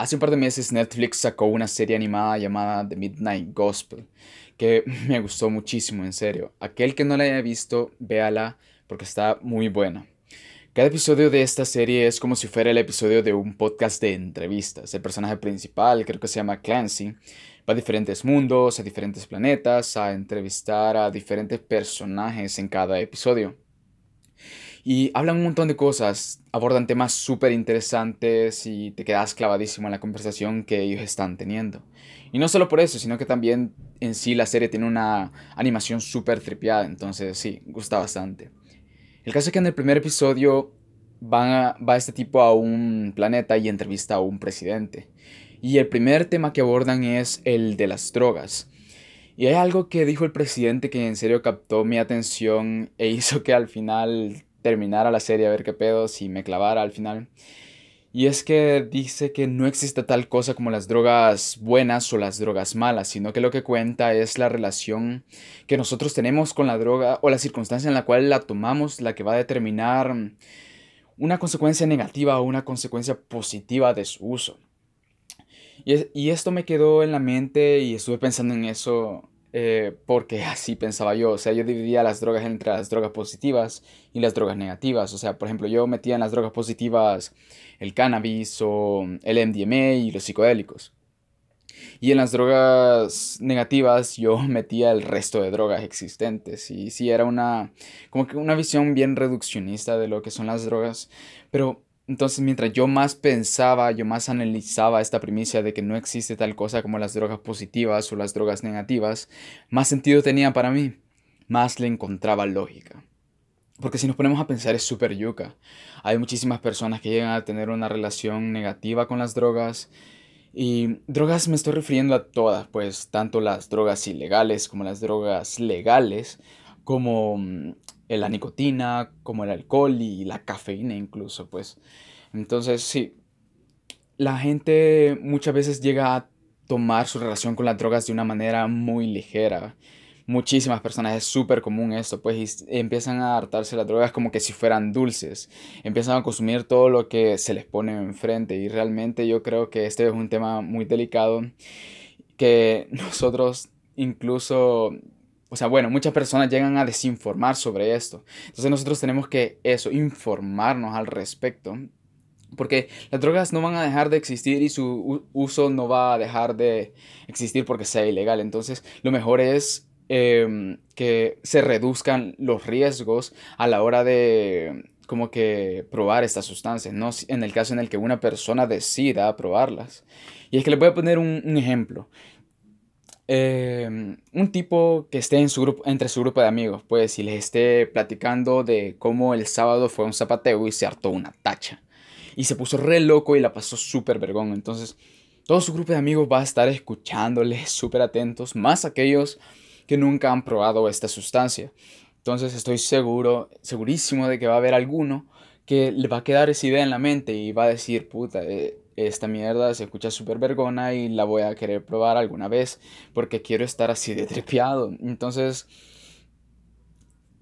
Hace un par de meses Netflix sacó una serie animada llamada The Midnight Gospel, que me gustó muchísimo, en serio. Aquel que no la haya visto, véala porque está muy buena. Cada episodio de esta serie es como si fuera el episodio de un podcast de entrevistas. El personaje principal, creo que se llama Clancy, va a diferentes mundos, a diferentes planetas, a entrevistar a diferentes personajes en cada episodio. Y hablan un montón de cosas, abordan temas súper interesantes y te quedas clavadísimo en la conversación que ellos están teniendo. Y no solo por eso, sino que también en sí la serie tiene una animación súper tripiada, entonces sí, gusta bastante. El caso es que en el primer episodio va, va este tipo a un planeta y entrevista a un presidente. Y el primer tema que abordan es el de las drogas. Y hay algo que dijo el presidente que en serio captó mi atención e hizo que al final terminara la serie a ver qué pedo, si me clavara al final. Y es que dice que no existe tal cosa como las drogas buenas o las drogas malas, sino que lo que cuenta es la relación que nosotros tenemos con la droga o la circunstancia en la cual la tomamos, la que va a determinar una consecuencia negativa o una consecuencia positiva de su uso. Y, y esto me quedó en la mente y estuve pensando en eso eh, porque así pensaba yo, o sea, yo dividía las drogas entre las drogas positivas y las drogas negativas, o sea, por ejemplo, yo metía en las drogas positivas el cannabis o el MDMA y los psicodélicos. Y en las drogas negativas yo metía el resto de drogas existentes. Y sí, era una, como que una visión bien reduccionista de lo que son las drogas. Pero entonces, mientras yo más pensaba, yo más analizaba esta primicia de que no existe tal cosa como las drogas positivas o las drogas negativas, más sentido tenía para mí, más le encontraba lógica. Porque si nos ponemos a pensar es súper yuca. Hay muchísimas personas que llegan a tener una relación negativa con las drogas. Y drogas me estoy refiriendo a todas, pues tanto las drogas ilegales como las drogas legales, como mm, la nicotina, como el alcohol y la cafeína incluso, pues. Entonces, sí, la gente muchas veces llega a tomar su relación con las drogas de una manera muy ligera. Muchísimas personas es súper común esto, pues empiezan a hartarse las drogas como que si fueran dulces. Empiezan a consumir todo lo que se les pone enfrente y realmente yo creo que este es un tema muy delicado que nosotros incluso o sea, bueno, muchas personas llegan a desinformar sobre esto. Entonces nosotros tenemos que eso, informarnos al respecto. Porque las drogas no van a dejar de existir y su uso no va a dejar de existir porque sea ilegal. Entonces lo mejor es em, que se reduzcan los riesgos a la hora de como que probar estas sustancias, no en el caso en el que una persona decida probarlas. Y es que le voy a poner un ejemplo. Em, un tipo que esté en su grupo, entre su grupo de amigos, pues, si les esté platicando de cómo el sábado fue un zapateo y se hartó una tacha. Y se puso re loco y la pasó súper vergón. Entonces, todo su grupo de amigos va a estar escuchándole súper atentos, más aquellos que nunca han probado esta sustancia. Entonces, estoy seguro, segurísimo de que va a haber alguno que le va a quedar esa idea en la mente y va a decir, puta, eh, esta mierda se escucha súper vergona y la voy a querer probar alguna vez porque quiero estar así de trepiado. Entonces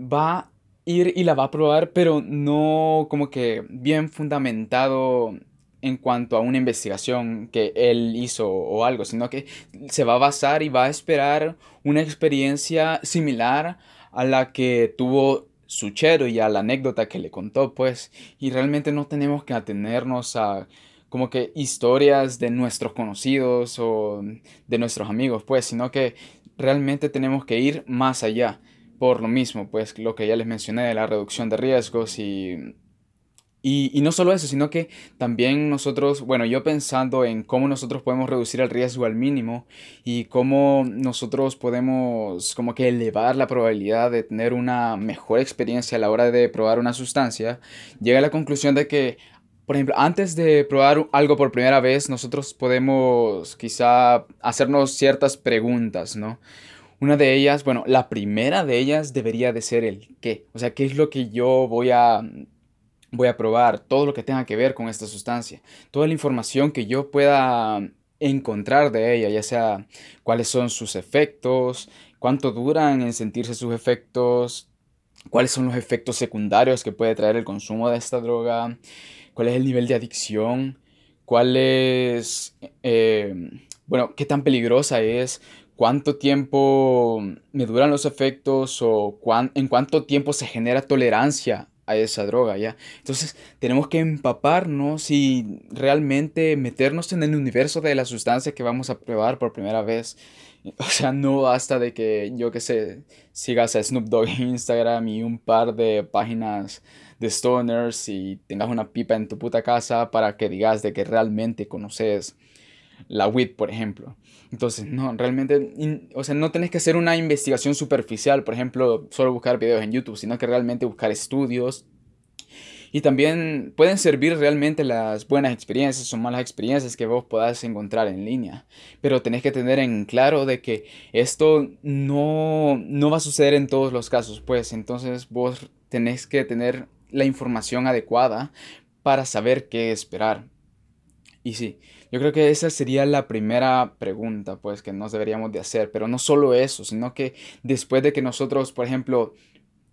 va a ir y la va a probar, pero no como que bien fundamentado en cuanto a una investigación que él hizo o algo, sino que se va a basar y va a esperar una experiencia similar a la que tuvo Suchero y a la anécdota que le contó, pues, y realmente no tenemos que atenernos a como que historias de nuestros conocidos o de nuestros amigos, pues, sino que realmente tenemos que ir más allá. Por lo mismo, pues, lo que ya les mencioné de la reducción de riesgos y, y, y no solo eso, sino que también nosotros, bueno, yo pensando en cómo nosotros podemos reducir el riesgo al mínimo y cómo nosotros podemos como que elevar la probabilidad de tener una mejor experiencia a la hora de probar una sustancia, llega a la conclusión de que por ejemplo, antes de probar algo por primera vez, nosotros podemos quizá hacernos ciertas preguntas, ¿no? Una de ellas, bueno, la primera de ellas debería de ser el qué. O sea, ¿qué es lo que yo voy a, voy a probar? Todo lo que tenga que ver con esta sustancia. Toda la información que yo pueda encontrar de ella, ya sea cuáles son sus efectos, cuánto duran en sentirse sus efectos, cuáles son los efectos secundarios que puede traer el consumo de esta droga, cuál es el nivel de adicción, cuál es, eh, bueno, qué tan peligrosa es, cuánto tiempo me duran los efectos o en cuánto tiempo se genera tolerancia a esa droga, ¿ya? Entonces tenemos que empaparnos y realmente meternos en el universo de la sustancia que vamos a probar por primera vez. O sea, no basta de que, yo que sé, sigas a Snoop Dogg en Instagram y un par de páginas de stoners y tengas una pipa en tu puta casa para que digas de que realmente conoces la WIT, por ejemplo. Entonces, no, realmente, o sea, no tenés que hacer una investigación superficial, por ejemplo, solo buscar videos en YouTube, sino que realmente buscar estudios. Y también pueden servir realmente las buenas experiencias o malas experiencias que vos podás encontrar en línea. Pero tenés que tener en claro de que esto no, no va a suceder en todos los casos, pues entonces vos tenés que tener la información adecuada para saber qué esperar. Y sí, yo creo que esa sería la primera pregunta, pues, que nos deberíamos de hacer. Pero no solo eso, sino que después de que nosotros, por ejemplo,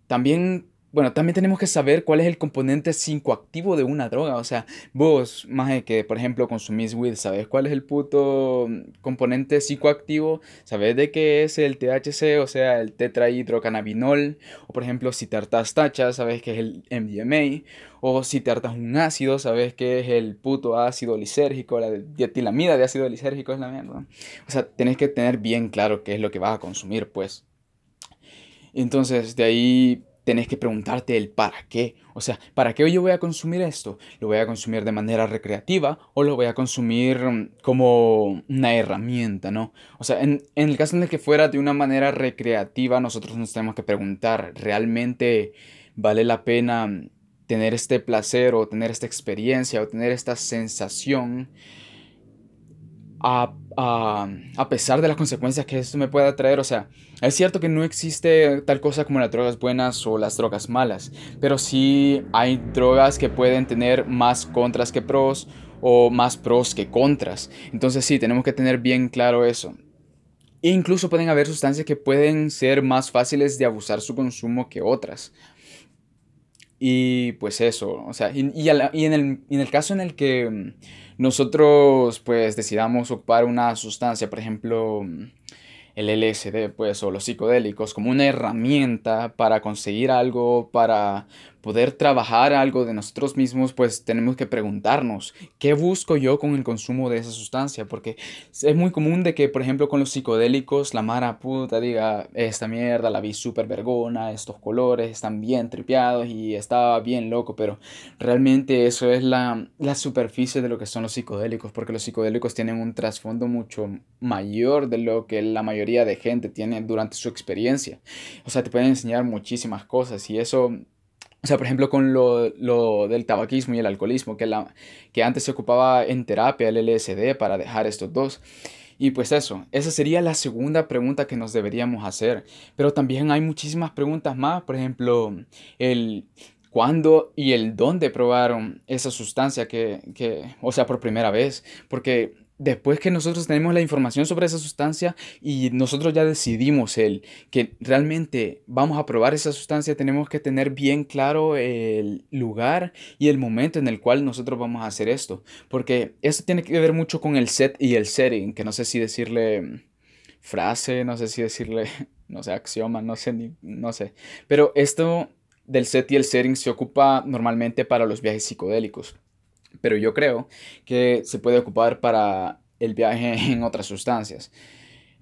también bueno, también tenemos que saber cuál es el componente psicoactivo de una droga. O sea, vos, más que, por ejemplo, consumís weed, ¿sabes cuál es el puto componente psicoactivo? ¿Sabes de qué es el THC, o sea, el tetrahidrocannabinol? O, por ejemplo, si te hartas tachas, ¿sabes qué es el MDMA? O si te hartas un ácido, ¿sabes qué es el puto ácido lisérgico? La dietilamida de ácido lisérgico es la mierda. O sea, tenés que tener bien claro qué es lo que vas a consumir, pues. Entonces, de ahí tenés que preguntarte el para qué. O sea, ¿para qué yo voy a consumir esto? ¿Lo voy a consumir de manera recreativa o lo voy a consumir mm, como una herramienta, no? O sea, en, el caso en el que fuera de una manera recreativa, nosotros nos tenemos que preguntar, ¿realmente vale la pena mm, tener este placer o tener esta experiencia o tener esta sensación? A, pesar de las consecuencias que esto me pueda traer. O sea, es cierto que no existe tal cosa como las drogas buenas o las drogas malas, pero sí hay drogas que pueden tener más contras que pros o más pros que contras. Entonces sí, tenemos que tener bien claro eso. E incluso pueden haber sustancias que pueden ser más fáciles de abusar su consumo que otras. Y pues eso, o sea, y, y, en, el, en, el, caso en el que nosotros pues decidamos ocupar una sustancia, por ejemplo, el LSD, pues, o los psicodélicos, como una herramienta para conseguir algo, para poder trabajar algo de nosotros mismos, pues tenemos que preguntarnos, ¿qué busco yo con el consumo de esa sustancia? Porque es muy común de que, por ejemplo, con los psicodélicos, la mara puta diga, esta mierda la vi súper vergona, estos colores están bien tripeados y estaba bien loco, pero realmente eso es la, la superficie de lo que son los psicodélicos, porque los psicodélicos tienen un trasfondo mucho mayor de lo que la mayoría de gente tiene durante su experiencia. O sea, te pueden enseñar muchísimas cosas y eso o sea, por ejemplo, con lo, lo, del tabaquismo y el alcoholismo, que, la, que antes se ocupaba en terapia el LSD para dejar estos dos. Y pues eso, esa sería la segunda pregunta que nos deberíamos hacer. Pero también hay muchísimas preguntas más, por ejemplo, el cuándo y el dónde probaron esa sustancia que, que o sea, por primera vez. Porque después que nosotros tenemos la información sobre esa sustancia y nosotros ya decidimos el que realmente vamos a probar esa sustancia, tenemos que tener bien claro el lugar y el momento en el cual nosotros vamos a hacer esto. Porque esto tiene que ver mucho con el set y el setting, que no sé si decirle frase, no sé si decirle, no sé, axioma, no sé, ni, no sé. Pero esto del set y el setting se ocupa normalmente para los viajes psicodélicos pero yo creo que se puede ocupar para el viaje en otras sustancias.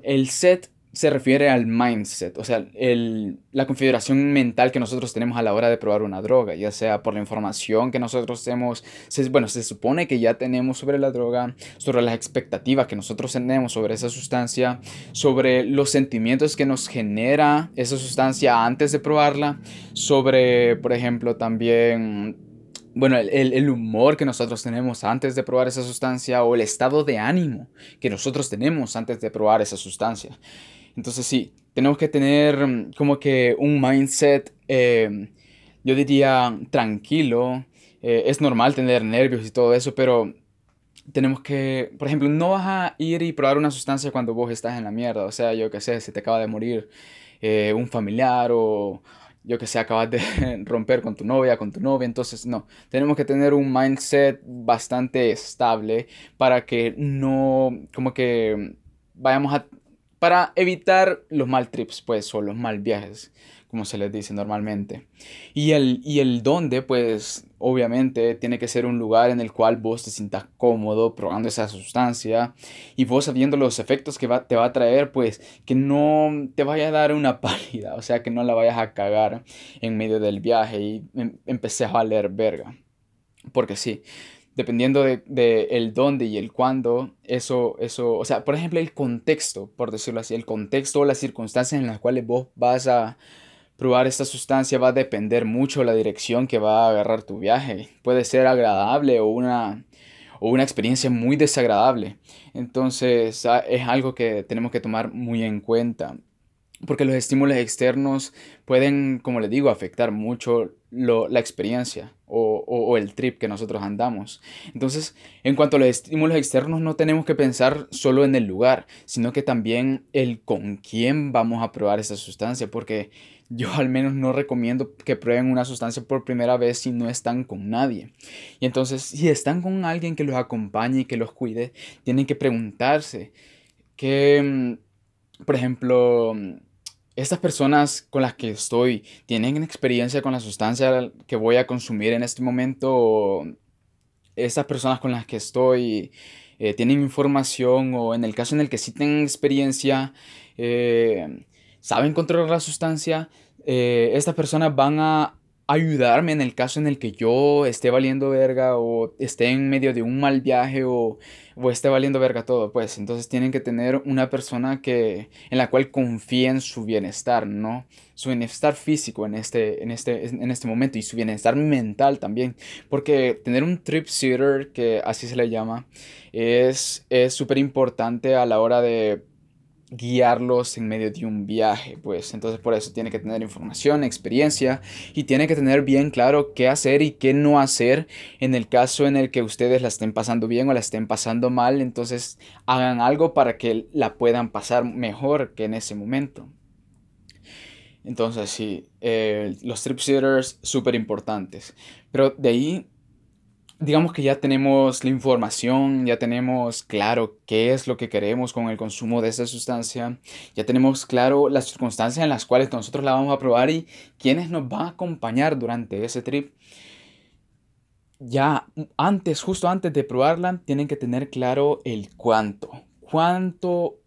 El set se refiere al mindset, o sea, el, la configuración mental que nosotros tenemos a la hora de probar una droga, ya sea por la información que nosotros tenemos, bueno, se supone que ya tenemos sobre la droga, sobre las expectativas que nosotros tenemos sobre esa sustancia, sobre los sentimientos que nos genera esa sustancia antes de probarla, sobre, por ejemplo, también bueno, el, humor que nosotros tenemos antes de probar esa sustancia o el estado de ánimo que nosotros tenemos antes de probar esa sustancia. Entonces sí, tenemos que tener mm, como que un mindset, eh, yo diría, tranquilo. Eh, es normal tener nervios y todo eso, pero tenemos que, por ejemplo, no vas a ir y probar una sustancia cuando vos estás en la mierda. O sea, yo qué sé, se te acaba de morir eh, un familiar o yo que sé, acabas de romper con tu novia, con tu novia, entonces no, tenemos que tener un mindset bastante estable para que no, como que vayamos a, para evitar los mal trips, pues, o los mal viajes como se les dice normalmente. Y el, y el dónde, pues obviamente tiene que ser un lugar en el cual vos te sientas cómodo probando esa sustancia y vos sabiendo los efectos que te va a traer, pues que no te vaya a dar una pálida, o sea, que no la vayas a cagar en medio del viaje y em, empecé a valer verga. Porque sí, dependiendo de, de, el dónde y el cuándo, eso, eso, o sea, por ejemplo, el contexto, por decirlo así, el contexto o las circunstancias en las cuales vos vas a, Probar esta sustancia va a depender mucho de la dirección que va a agarrar tu viaje. Puede ser agradable o una, o una experiencia muy desagradable. Entonces ah, es algo que tenemos que tomar muy en cuenta. Porque los estímulos externos pueden, como les digo, afectar mucho la experiencia o, o, el trip que nosotros andamos. Entonces, en cuanto a los estímulos externos, no tenemos que pensar solo en el lugar, sino que también el con quién vamos a probar esta sustancia. Porque yo al menos no recomiendo que prueben una sustancia por primera vez si no están con nadie. Y entonces, si están con alguien que los acompañe y que los cuide, tienen que preguntarse que, mm, por ejemplo, mm, estas personas con las que estoy tienen experiencia con la sustancia que voy a consumir en este momento. Estas personas con las que estoy eh, tienen información o en el caso en el que sí tienen experiencia, eh, saben controlar la sustancia, eh, estas personas van a ayudarme en el caso en el que yo esté valiendo verga o esté en medio de un mal viaje o, o esté valiendo verga todo, pues entonces tienen que tener una persona que en la cual confíen su bienestar, ¿no? Su bienestar físico en este, en este, en este momento y su bienestar mental también, porque tener un trip sitter, que así se le llama, es súper importante a la hora de guiarlos en medio de un viaje, pues. Entonces por eso tiene que tener información, experiencia y tiene que tener bien claro qué hacer y qué no hacer en el caso en el que ustedes la estén pasando bien o la estén pasando mal, entonces hagan algo para que la puedan pasar mejor que en ese momento. Entonces sí, eh, los trip sitters súper importantes, pero de ahí digamos que ya tenemos la información, ya tenemos claro qué es lo que queremos con el consumo de esa sustancia, ya tenemos claro las circunstancias en las cuales nosotros la vamos a probar y quiénes nos van a acompañar durante ese trip. Ya antes, justo antes de probarla, tienen que tener claro el cuánto. Cuánto,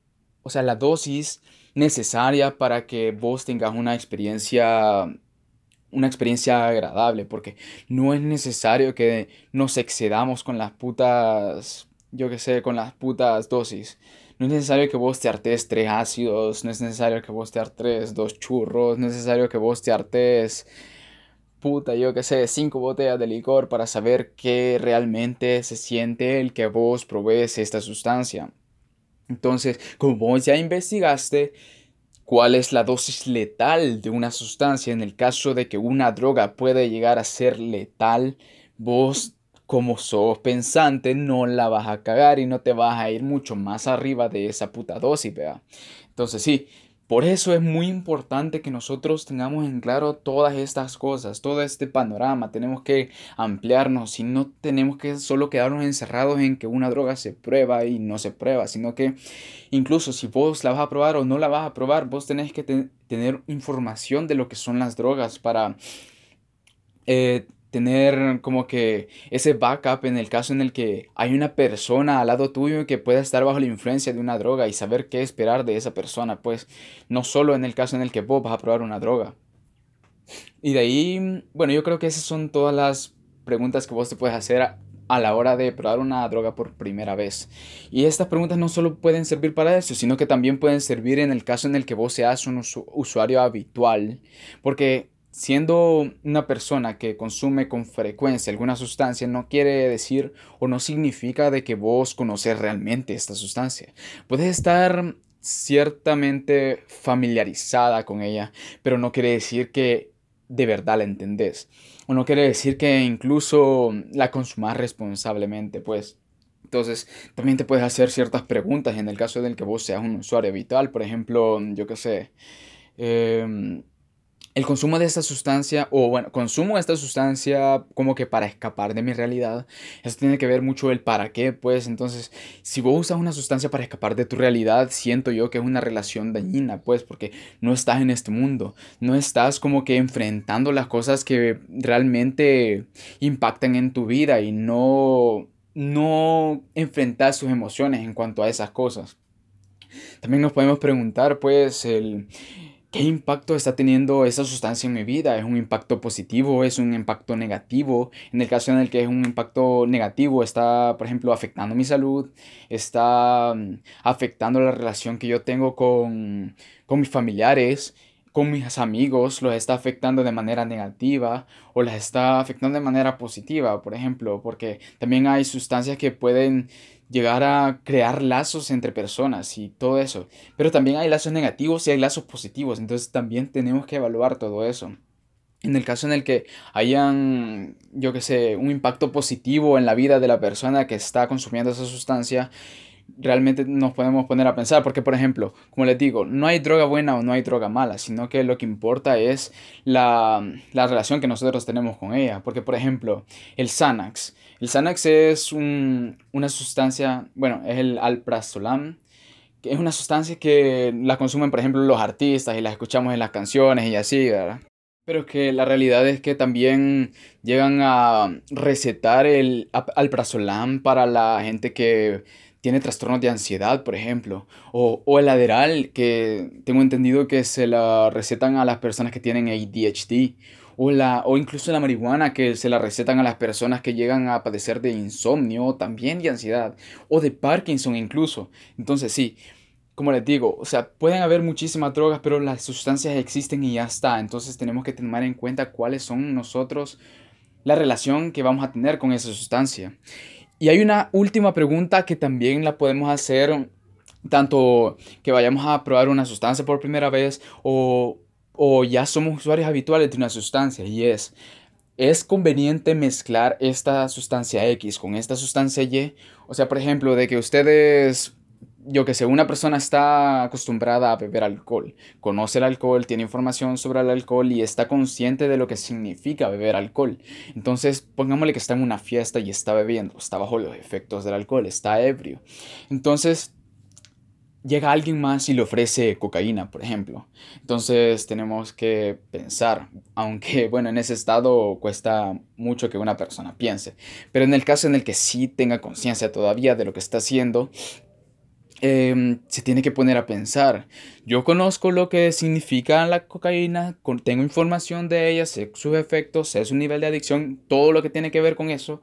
o sea, la dosis necesaria para que vos tengas una experiencia una experiencia agradable, porque no es necesario que nos excedamos con las putas, yo que sé, con las putas dosis. No es necesario que vos te hartes tres ácidos, no es necesario que vos te hartes dos churros, no es necesario que vos te hartes, puta, yo que sé, cinco botellas de licor para saber qué realmente se siente el que vos probés esta sustancia. Entonces, como vos ya investigaste, cuál es la dosis letal de una sustancia en el caso de que una droga puede llegar a ser letal, vos como sos pensante no la vas a cagar y no te vas a ir mucho más arriba de esa puta dosis, ¿verdad? Entonces sí, por eso es muy importante que nosotros tengamos en claro todas estas cosas, todo este panorama. Tenemos que ampliarnos y no tenemos que solo quedarnos encerrados en que una droga se prueba y no se prueba, sino que incluso si vos la vas a probar o no la vas a probar, vos tenés que tener información de lo que son las drogas para eh, tener como que ese backup en el caso en el que hay una persona al lado tuyo que pueda estar bajo la influencia de una droga y saber qué esperar de esa persona, pues no solo en el caso en el que vos vas a probar una droga. Y de ahí, bueno, yo creo que esas son todas las preguntas que vos te puedes hacer a, la hora de probar una droga por primera vez. Y estas preguntas no solo pueden servir para eso, sino que también pueden servir en el caso en el que vos seas un usuario habitual, porque Siendo una persona que consume con frecuencia alguna sustancia no quiere decir o no significa de que vos conoces realmente esta sustancia. Puedes estar ciertamente familiarizada con ella, pero no quiere decir que de verdad la entendés. O no quiere decir que incluso la consumas responsablemente, pues. Entonces, también te puedes hacer ciertas preguntas en el caso del que vos seas un usuario habitual. Por ejemplo, yo qué sé. Eh, el consumo de esta sustancia, o bueno, consumo esta sustancia como que para escapar de mi realidad, eso tiene que ver mucho el para qué, pues entonces, si vos usas una sustancia para escapar de tu realidad, siento yo que es una relación dañina, pues, porque no estás en este mundo, no estás como que enfrentando las cosas que realmente impactan en tu vida y no, no enfrentas tus emociones en cuanto a esas cosas. También nos podemos preguntar, pues, el ¿Qué impacto está teniendo esa sustancia en mi vida? ¿Es un impacto positivo? ¿Es un impacto negativo? En el caso en el que es un impacto negativo, está, por ejemplo, afectando mi salud, está mm, afectando la relación que yo tengo con, con mis familiares, con mis amigos, los está afectando de manera negativa o las está afectando de manera positiva, por ejemplo, porque también hay sustancias que pueden llegar a crear lazos entre personas y todo eso. Pero también hay lazos negativos y hay lazos positivos, entonces también tenemos que evaluar todo eso. En el caso en el que hayan, yo que sé, un impacto positivo en la vida de la persona que está consumiendo esa sustancia, realmente nos podemos poner a pensar, porque por ejemplo, como les digo, no hay droga buena o no hay droga mala, sino que lo que importa es la, la relación que nosotros tenemos con ella, porque por ejemplo, el Xanax, el Xanax es una sustancia, bueno, es el alprazolam, que es una sustancia que la consumen, por ejemplo, los artistas y la escuchamos en las canciones y así, ¿verdad? Pero que la realidad es que también llegan a recetar el alprazolam para la gente que tiene trastornos de ansiedad, por ejemplo, o, o, el Adderall, que tengo entendido que se la recetan a las personas que tienen ADHD, o, la, o incluso la marihuana que se la recetan a las personas que llegan a padecer de insomnio, también de ansiedad, o de Parkinson incluso. Entonces sí, como les digo, o sea, pueden haber muchísimas drogas, pero las sustancias existen y ya está. Entonces tenemos que tener en cuenta cuáles son nosotros la relación que vamos a tener con esa sustancia. Y hay una última pregunta que también la podemos hacer tanto que vayamos a probar una sustancia por primera vez o o ya somos usuarios habituales de una sustancia y es, ¿es conveniente mezclar esta sustancia X con esta sustancia Y? O sea, por ejemplo, de que ustedes, yo que sé, una persona está acostumbrada a beber alcohol, conoce el alcohol, tiene información sobre el alcohol y está consciente de lo que significa beber alcohol. Entonces, pongámosle que está en una fiesta y está bebiendo, está bajo los efectos del alcohol, está ebrio. Entonces, llega alguien más y le ofrece cocaína, por ejemplo. Entonces tenemos que pensar, aunque bueno, en ese estado cuesta mucho que una persona piense, pero en el caso en el que sí tenga conciencia todavía de lo que está haciendo, em, se tiene que poner a pensar. Yo conozco lo que significa la cocaína, tengo información de ella, sé sus efectos, sé su nivel de adicción, todo lo que tiene que ver con eso,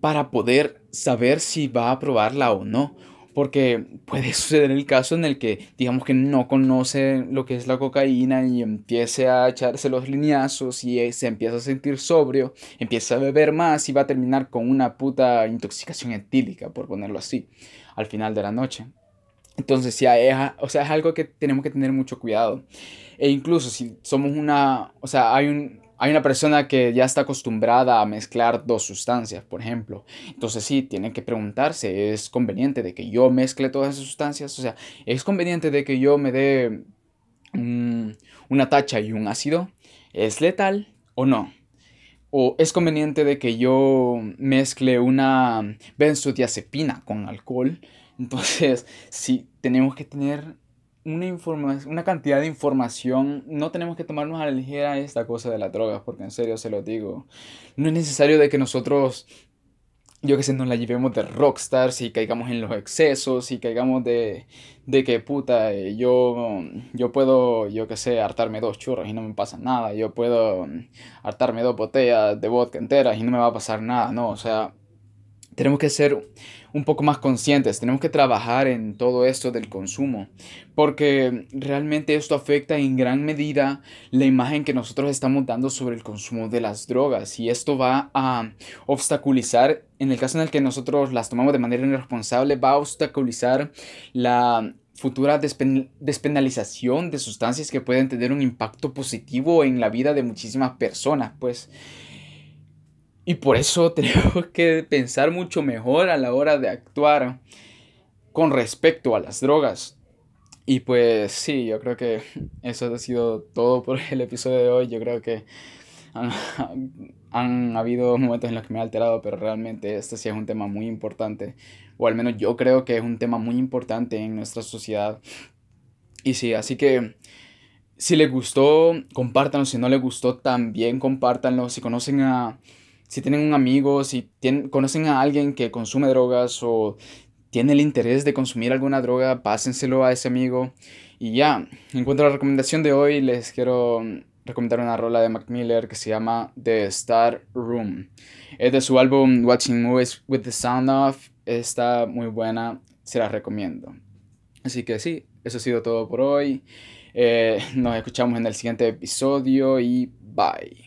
para poder saber si va a probarla o no porque puede suceder el caso en el que digamos que no conoce lo que es la cocaína y empiece a echarse los lineazos y se empieza a sentir sobrio, empieza a beber más y va a terminar con una puta intoxicación etílica, por ponerlo así, al final de la noche. Entonces, ya es, o sea, es algo que tenemos que tener mucho cuidado. E incluso si somos una, o sea, hay un, hay una persona que ya está acostumbrada a mezclar dos sustancias, por ejemplo. Entonces sí, tienen que preguntarse, ¿es conveniente de que yo mezcle todas esas sustancias? O sea, ¿es conveniente de que yo me dé una tacha y un ácido? ¿Es letal o no? ¿O es conveniente de que yo mezcle una benzodiazepina con alcohol? Entonces, sí, tenemos que tener una, una cantidad de información. No tenemos que tomarnos a la ligera esta cosa de las drogas, porque en serio se lo digo. No es necesario de que nosotros, yo que sé, nos la llevemos de rockstars y caigamos en los excesos y caigamos de, de que puta, yo, yo puedo, yo que sé, hartarme dos churros y no me pasa nada. Yo puedo hartarme dos botellas de vodka enteras y no me va a pasar nada, ¿no? O sea, tenemos que ser un poco más conscientes, tenemos que trabajar en todo esto del consumo, porque realmente esto afecta en gran medida la imagen que nosotros estamos dando sobre el consumo de las drogas y esto va a obstaculizar, en el caso en el que nosotros las tomamos de manera irresponsable, va a obstaculizar la futura despenalización de sustancias que pueden tener un impacto positivo en la vida de muchísimas personas, pues y por eso tenemos que pensar mucho mejor a la hora de actuar con respecto a las drogas. Y pues sí, yo creo que eso ha sido todo por el episodio de hoy. Yo creo que han, habido momentos en los que me he alterado, pero realmente este sí es un tema muy importante. O al menos yo creo que es un tema muy importante en nuestra sociedad. Y sí, así que si les gustó, compártanlo. Si no les gustó, también compártanlo. Si conocen a... Si tienen un amigo, si tienen, conocen a alguien que consume drogas o tiene el interés de consumir alguna droga, pásenselo a ese amigo. Y ya, en cuanto a la recomendación de hoy, les quiero recomendar una rola de Mac Miller que se llama The Star Room. Es de su álbum Watching Movies with the Sound Off. Está muy buena, se la recomiendo. Así que sí, eso ha sido todo por hoy. Eh, nos escuchamos en el siguiente episodio y bye.